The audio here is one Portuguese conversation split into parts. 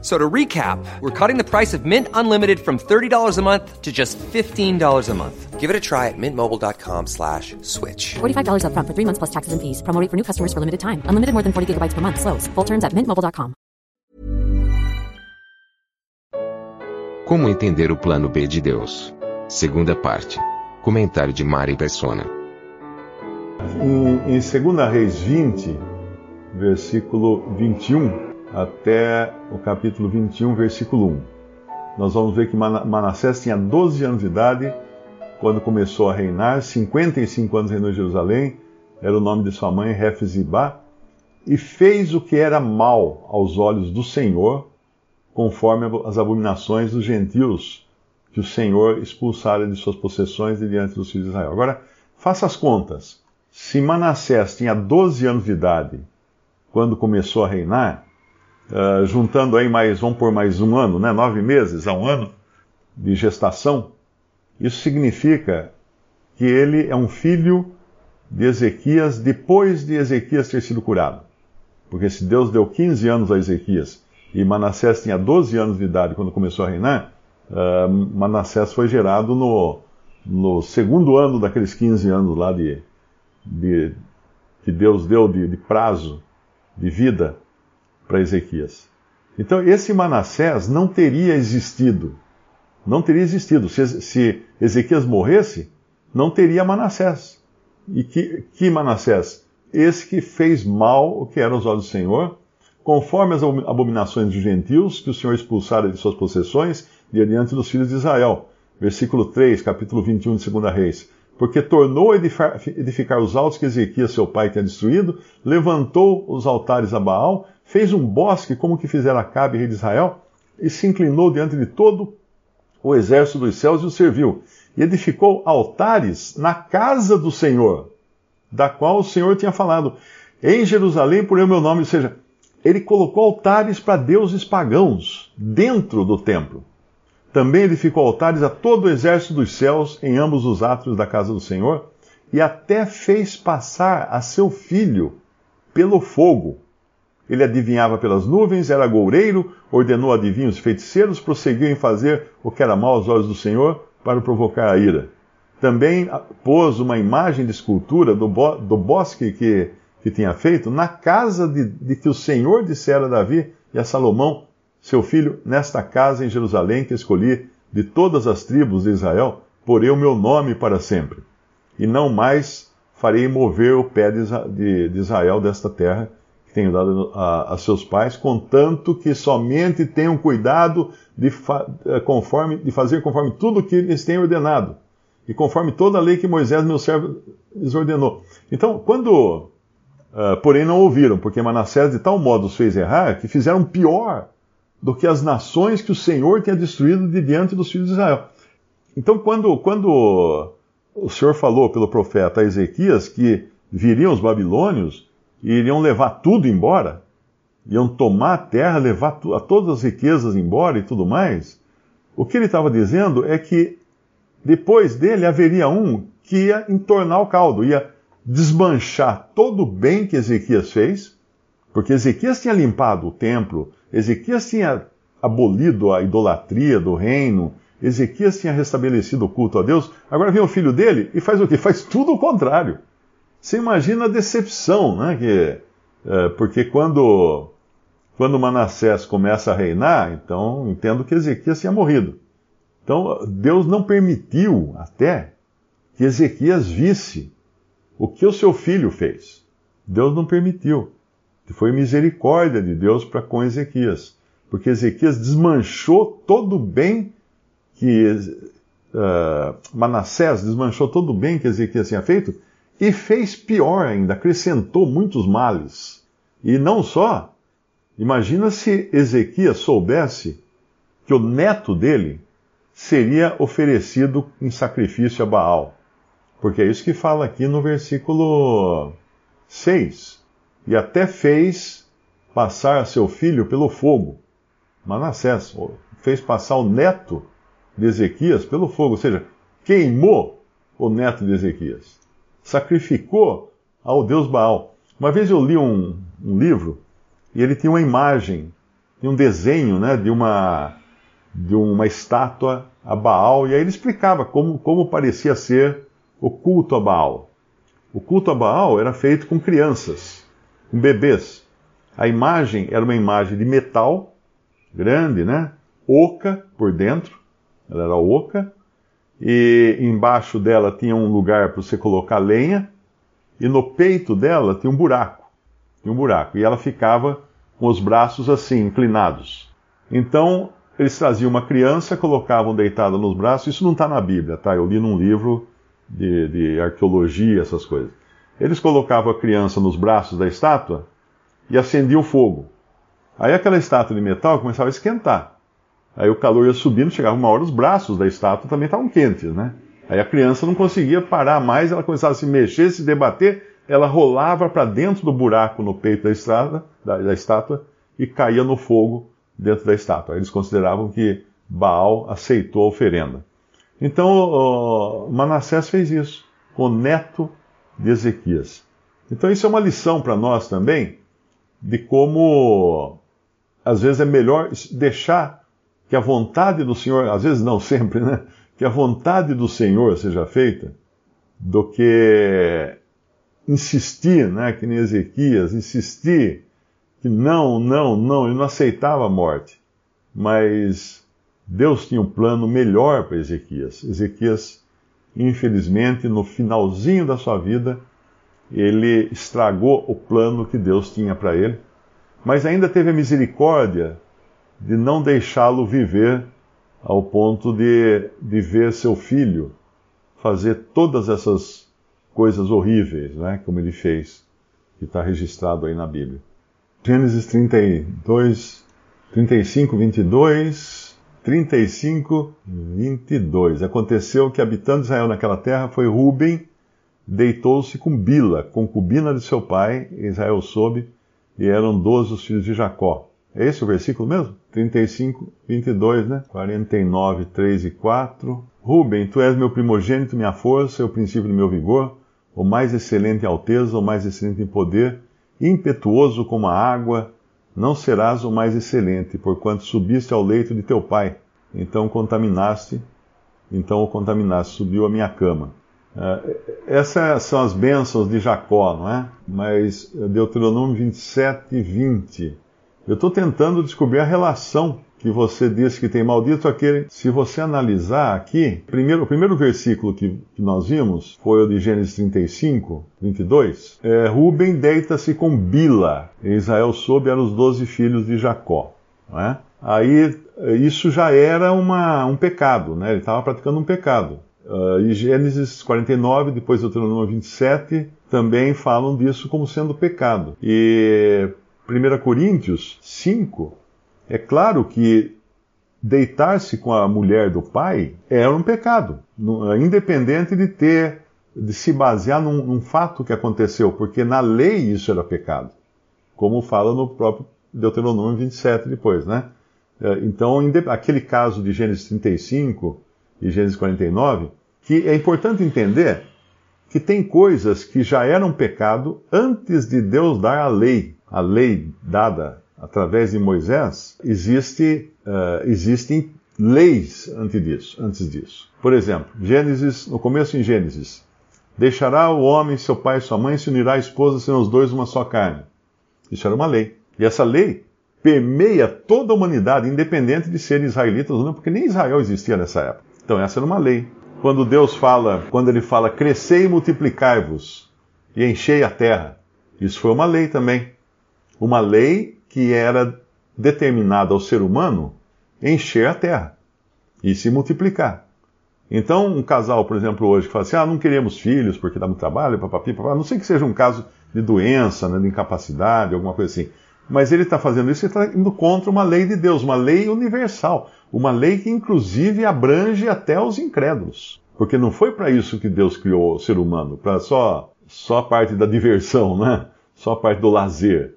So to recap, we're cutting the price of Mint Unlimited from $30 a month to just $15 a month. Give it a try at mintmobile.com slash switch. $45 upfront for three months plus taxes and fees. Promo rate for new customers for limited time. Unlimited more than 40 gigabytes per month. Slows. Full terms at mintmobile.com. Como entender o plano B de Deus? Segunda parte. Comentário de Mari Persona. Em, em 2 Reis 20, versículo 21 até o capítulo 21, versículo 1. Nós vamos ver que Manassés tinha 12 anos de idade quando começou a reinar, 55 anos reinou em Jerusalém, era o nome de sua mãe, Refzibá, e fez o que era mal aos olhos do Senhor, conforme as abominações dos gentios que o Senhor expulsara de suas possessões e diante dos filhos de Israel. Agora, faça as contas. Se Manassés tinha 12 anos de idade quando começou a reinar, uh, juntando aí mais, vamos por mais um ano, né, nove meses a um ano de gestação, isso significa que ele é um filho de Ezequias depois de Ezequias ter sido curado. Porque se Deus deu 15 anos a Ezequias e Manassés tinha 12 anos de idade quando começou a reinar, uh, Manassés foi gerado no, no segundo ano daqueles 15 anos lá de, de que Deus deu de, de prazo de vida para Ezequias. Então, esse Manassés não teria existido. Não teria existido. Se, Ezequias morresse, não teria Manassés. E que, que Manassés? Esse que fez mal o que era aos olhos do Senhor, conforme as abominações dos gentios, que o Senhor expulsara de suas possessões, diante dos filhos de Israel. Versículo 3, capítulo 21 de 2 Reis porque tornou edificar os altos que Ezequias, seu pai, tinha destruído, levantou os altares a Baal, fez um bosque como que fizera Acabe, rei de Israel, e se inclinou diante de todo o exército dos céus e o serviu. E edificou altares na casa do Senhor, da qual o Senhor tinha falado. Em Jerusalém, por meu nome, ou seja, ele colocou altares para deuses pagãos dentro do templo. Também edificou altares a todo o exército dos céus em ambos os átrios da casa do Senhor, e até fez passar a seu filho pelo fogo. Ele adivinhava pelas nuvens, era goureiro, ordenou adivinhos feiticeiros, prosseguiu em fazer o que era mal aos olhos do Senhor, para provocar a ira. Também pôs uma imagem de escultura do, bo do bosque que, que tinha feito na casa de, de que o Senhor dissera a Davi e a Salomão, seu filho, nesta casa em Jerusalém que escolhi de todas as tribos de Israel, porei o meu nome para sempre. E não mais farei mover o pé de Israel desta terra que tenho dado a, a seus pais, contanto que somente tenham cuidado de, eh, conforme, de fazer conforme tudo o que eles têm ordenado, e conforme toda a lei que Moisés, meu servo, lhes ordenou. Então, quando, uh, porém, não ouviram, porque Manassés de tal modo os fez errar, que fizeram pior do que as nações que o Senhor tinha destruído de diante dos filhos de Israel. Então, quando, quando o Senhor falou pelo profeta Ezequias que viriam os babilônios e iriam levar tudo embora, iam tomar a terra, levar a todas as riquezas embora e tudo mais, o que ele estava dizendo é que depois dele haveria um que ia entornar o caldo, ia desmanchar todo o bem que Ezequias fez, porque Ezequias tinha limpado o templo, Ezequias tinha abolido a idolatria do reino, Ezequias tinha restabelecido o culto a Deus, agora vem o filho dele e faz o quê? Faz tudo o contrário. Você imagina a decepção, né? Que, é, porque quando, quando Manassés começa a reinar, então entendo que Ezequias tinha morrido. Então Deus não permitiu até que Ezequias visse o que o seu filho fez. Deus não permitiu. Foi misericórdia de Deus para com Ezequias, porque Ezequias desmanchou todo o bem que uh, Manassés desmanchou todo o bem que Ezequias tinha feito e fez pior ainda, acrescentou muitos males. E não só, imagina se Ezequias soubesse que o neto dele seria oferecido em sacrifício a Baal. Porque é isso que fala aqui no versículo 6 e até fez passar seu filho pelo fogo. Manassés fez passar o neto de Ezequias pelo fogo, ou seja, queimou o neto de Ezequias. Sacrificou ao deus Baal. Uma vez eu li um, um livro e ele tinha uma imagem, tinha um desenho né, de, uma, de uma estátua a Baal, e aí ele explicava como, como parecia ser o culto a Baal. O culto a Baal era feito com crianças, bebês. A imagem era uma imagem de metal, grande, né? Oca por dentro, ela era oca, e embaixo dela tinha um lugar para você colocar lenha, e no peito dela tinha um buraco. Tinha um buraco. E ela ficava com os braços assim, inclinados. Então, eles traziam uma criança, colocavam deitada nos braços. Isso não está na Bíblia, tá? Eu li num livro de, de arqueologia, essas coisas. Eles colocavam a criança nos braços da estátua e acendiam fogo. Aí aquela estátua de metal começava a esquentar. Aí o calor ia subindo, chegava uma hora, os braços da estátua também estavam quentes, né? Aí a criança não conseguia parar mais, ela começava a se mexer, se debater, ela rolava para dentro do buraco no peito da, estrada, da, da estátua e caía no fogo dentro da estátua. Eles consideravam que Baal aceitou a oferenda. Então Manassés fez isso com o neto de Ezequias. Então isso é uma lição para nós também de como às vezes é melhor deixar que a vontade do Senhor, às vezes não sempre, né? Que a vontade do Senhor seja feita, do que insistir, né? Que nem Ezequias, insistir que não, não, não, ele não aceitava a morte. Mas Deus tinha um plano melhor para Ezequias. Ezequias, infelizmente, no finalzinho da sua vida, ele estragou o plano que Deus tinha para ele, mas ainda teve a misericórdia de não deixá-lo viver ao ponto de, de ver seu filho fazer todas essas coisas horríveis, né, como ele fez, que está registrado aí na Bíblia. Gênesis 32, 35, 22, 35, 22. Aconteceu que habitando Israel naquela terra foi Ruben, deitou-se com Bila, concubina de seu pai, Israel soube, e eram doze os filhos de Jacó. É esse o versículo mesmo? 35, 22, né? 49, 3 e 4. Ruben, tu és meu primogênito, minha força, o princípio do meu vigor, o mais excelente em alteza, o mais excelente em poder, impetuoso como a água, não serás o mais excelente, porquanto subiste ao leito de teu pai. Então contaminaste, então o contaminaste, subiu a minha cama. Uh, essas são as bênçãos de Jacó, não é? Mas Deuteronômio 27, 20. Eu estou tentando descobrir a relação que você disse que tem maldito aquele. Se você analisar aqui, primeiro, o primeiro versículo que, que nós vimos foi o de Gênesis 35, 22. É, Ruben deita-se com Bila. Israel soube eram os doze filhos de Jacó. É? Aí isso já era uma, um pecado, né? ele estava praticando um pecado. Uh, e Gênesis 49, depois Deuteronômio 27, também falam disso como sendo pecado. E 1 Coríntios 5 é claro que deitar-se com a mulher do pai era um pecado, independente de ter, de se basear num, num fato que aconteceu, porque na lei isso era pecado, como fala no próprio Deuteronômio 27 depois, né? É, então, aquele caso de Gênesis 35 e Gênesis 49, que é importante entender que tem coisas que já eram pecado antes de Deus dar a lei, a lei dada através de Moisés, existe, uh, existem leis antes disso, antes disso. Por exemplo, Gênesis, no começo em Gênesis, deixará o homem seu pai e sua mãe, se unirá à esposa, serão os dois uma só carne. Isso era uma lei. E essa lei permeia toda a humanidade, independente de ser israelitas ou não, porque nem Israel existia nessa época. Então essa era uma lei. Quando Deus fala, quando ele fala, crescei e multiplicai-vos e enchei a terra, isso foi uma lei também. Uma lei que era determinada ao ser humano encher a terra e se multiplicar. Então, um casal, por exemplo, hoje que fala assim: ah, não queremos filhos porque dá muito trabalho, papapi, papapá, não sei que seja um caso de doença, né, de incapacidade, alguma coisa assim. Mas ele está fazendo isso e está indo contra uma lei de Deus, uma lei universal, uma lei que inclusive abrange até os incrédulos. Porque não foi para isso que Deus criou o ser humano, para só, só a parte da diversão, né? só a parte do lazer.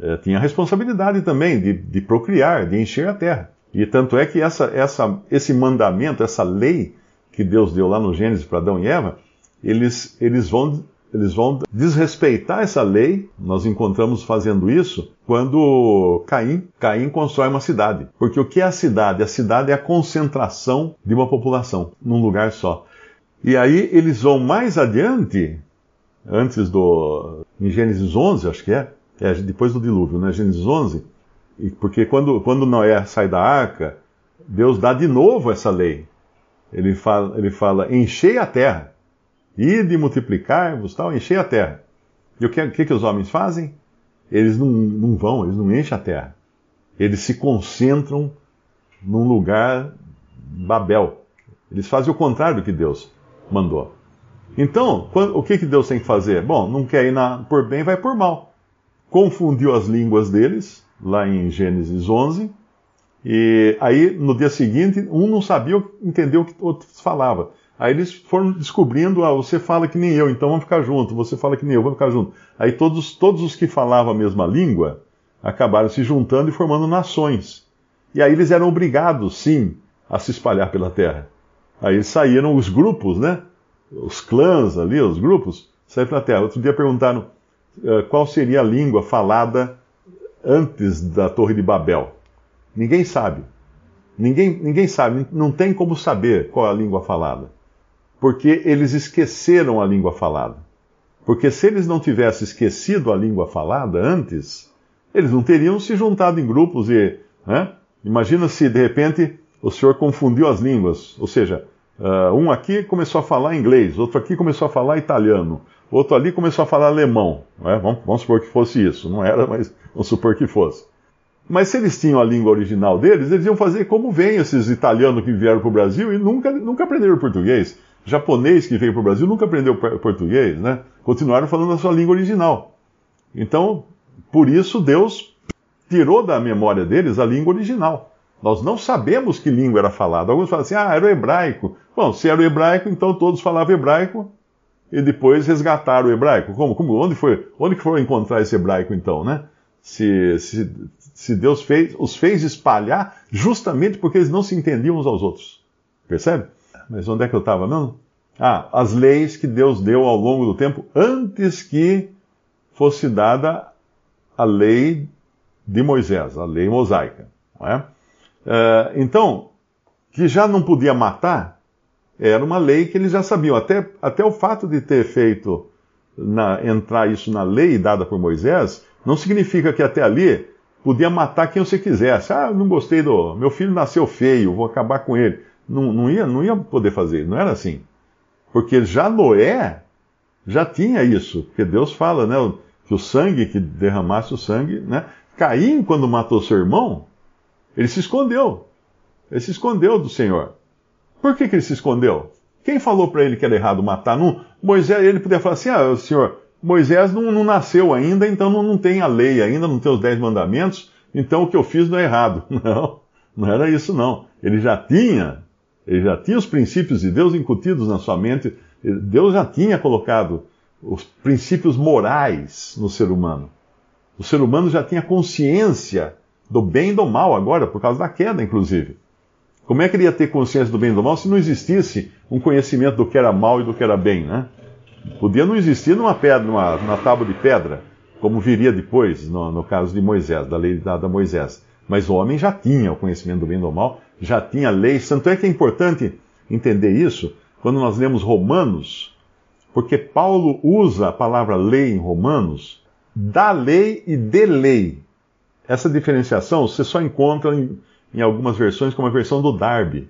eh, tinha a responsabilidade também de, de, procriar, de encher a terra. E tanto é que essa, essa, esse mandamento, essa lei que Deus deu lá no Gênesis para Adão e Eva, eles, eles, vão, eles vão desrespeitar essa lei. Nós encontramos fazendo isso quando Caim, Caim constrói uma cidade. Porque o que é a cidade? A cidade é a concentração de uma população num lugar só. E aí eles vão mais adiante, antes do. em Gênesis 11, acho que é, é depois do dilúvio, né? Gênesis 11, porque quando, quando Noé sai da arca, Deus dá de novo essa lei. Ele fala, ele fala enchei a terra, e de multiplicar-vos, tal, enchei a terra. E o que, que, que os homens fazem? Eles não, não vão, eles não enchem a terra. Eles se concentram num lugar Babel. Eles fazem o contrário do que Deus mandou. Então, o que, que Deus tem que fazer? Bom, não quer ir na, por bem, vai por mal. Confundiu as línguas deles, lá em Gênesis 11, e aí no dia seguinte, um não sabia entender o que o outro falava. Aí eles foram descobrindo, ah, você fala que nem eu, então vamos ficar junto, você fala que nem eu, vamos ficar junto. Aí todos, todos os que falavam a mesma língua acabaram se juntando e formando nações. E aí eles eram obrigados, sim, a se espalhar pela terra. Aí saíram os grupos, né? Os clãs ali, os grupos, saíram pela terra. Outro dia perguntaram uh, qual seria a língua falada antes da Torre de Babel. Ninguém sabe. Ninguém, ninguém sabe, não tem como saber qual é a língua falada. Porque eles esqueceram a língua falada. Porque se eles não tivessem esquecido a língua falada antes, eles não teriam se juntado em grupos e. Né? Imagina se de repente o senhor confundiu as línguas. Ou seja, uh, um aqui começou a falar inglês, outro aqui começou a falar italiano, outro ali começou a falar alemão. Né? Vamos, vamos supor que fosse isso. Não era, mas vamos supor que fosse. Mas se eles tinham a língua original deles, eles iam fazer como vêm esses italianos que vieram para o Brasil e nunca, nunca aprenderam português. Japonês que veio para o Brasil nunca aprendeu português, né? Continuaram falando a sua língua original. Então, por isso Deus tirou da memória deles a língua original. Nós não sabemos que língua era falada. Alguns falam assim, ah, era o hebraico. Bom, se era o hebraico, então todos falavam hebraico e depois resgataram o hebraico. Como? Como? Onde foi? Onde que foram encontrar esse hebraico então, né? Se, se, se Deus fez, os fez espalhar justamente porque eles não se entendiam uns aos outros. Percebe? Mas onde é que eu estava? Ah, as leis que Deus deu ao longo do tempo antes que fosse dada a lei de Moisés, a lei mosaica. É? Uh, então, que já não podia matar, era uma lei que eles já sabiam. Até, até o fato de ter feito na, entrar isso na lei dada por Moisés, não significa que até ali podia matar quem você quisesse. Ah, não gostei do. Meu filho nasceu feio, vou acabar com ele. Não, não, ia, não ia poder fazer, não era assim. Porque já Noé já tinha isso. Porque Deus fala, né? Que o sangue, que derramasse o sangue, né? Caim, quando matou seu irmão, ele se escondeu. Ele se escondeu do Senhor. Por que, que ele se escondeu? Quem falou para ele que era errado matar? Não, Moisés, ele podia falar assim: ah, Senhor, Moisés não, não nasceu ainda, então não, não, tem a lei ainda, não tem os dez mandamentos, então o que eu fiz não é errado. Não, não era isso não. Ele já tinha, ele já tinha os princípios de Deus incutidos na sua mente. Deus já tinha colocado os princípios morais no ser humano. O ser humano já tinha consciência do bem e do mal agora, por causa da queda, inclusive. Como é que ele ia ter consciência do bem e do mal se não existisse um conhecimento do que era mal e do que era bem, né? Podia não existir numa pedra, numa, numa tábua de pedra, como viria depois, no, no caso de Moisés, da lei dada a Moisés. Mas o homem já tinha o conhecimento do bem e do mal, já tinha leis. Tanto é que é importante entender isso quando nós lemos Romanos, porque Paulo usa a palavra lei em Romanos, da lei e de lei. Essa diferenciação você só encontra em, em algumas versões, como a versão do Darby.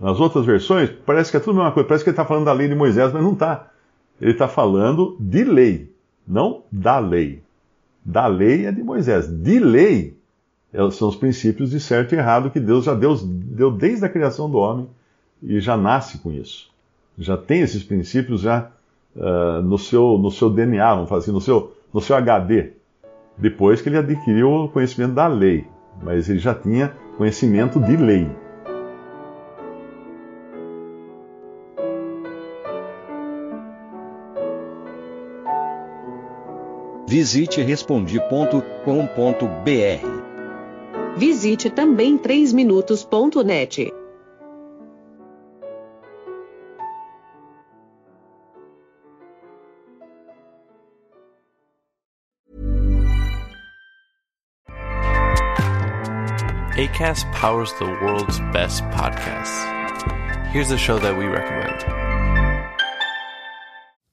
Nas outras versões, parece que é tudo a mesma coisa, parece que ele está falando da lei de Moisés, mas não está. Ele está falando de lei, não da lei. Da lei é de Moisés. De lei são os princípios de certo e errado que Deus já deu, deu desde a criação do homem e já nasce com isso. Já tem esses princípios já uh, no, seu, no seu DNA, vamos falar assim, no seu, no seu HD. Depois que ele adquiriu o conhecimento da lei. Mas ele já tinha conhecimento de lei. Visite respondi.com.br. Visite também 3minutos.net. ACAST powers the world's best podcasts. Here's a show that we recommend.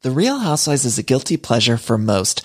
The Real Housewives is a guilty pleasure for most,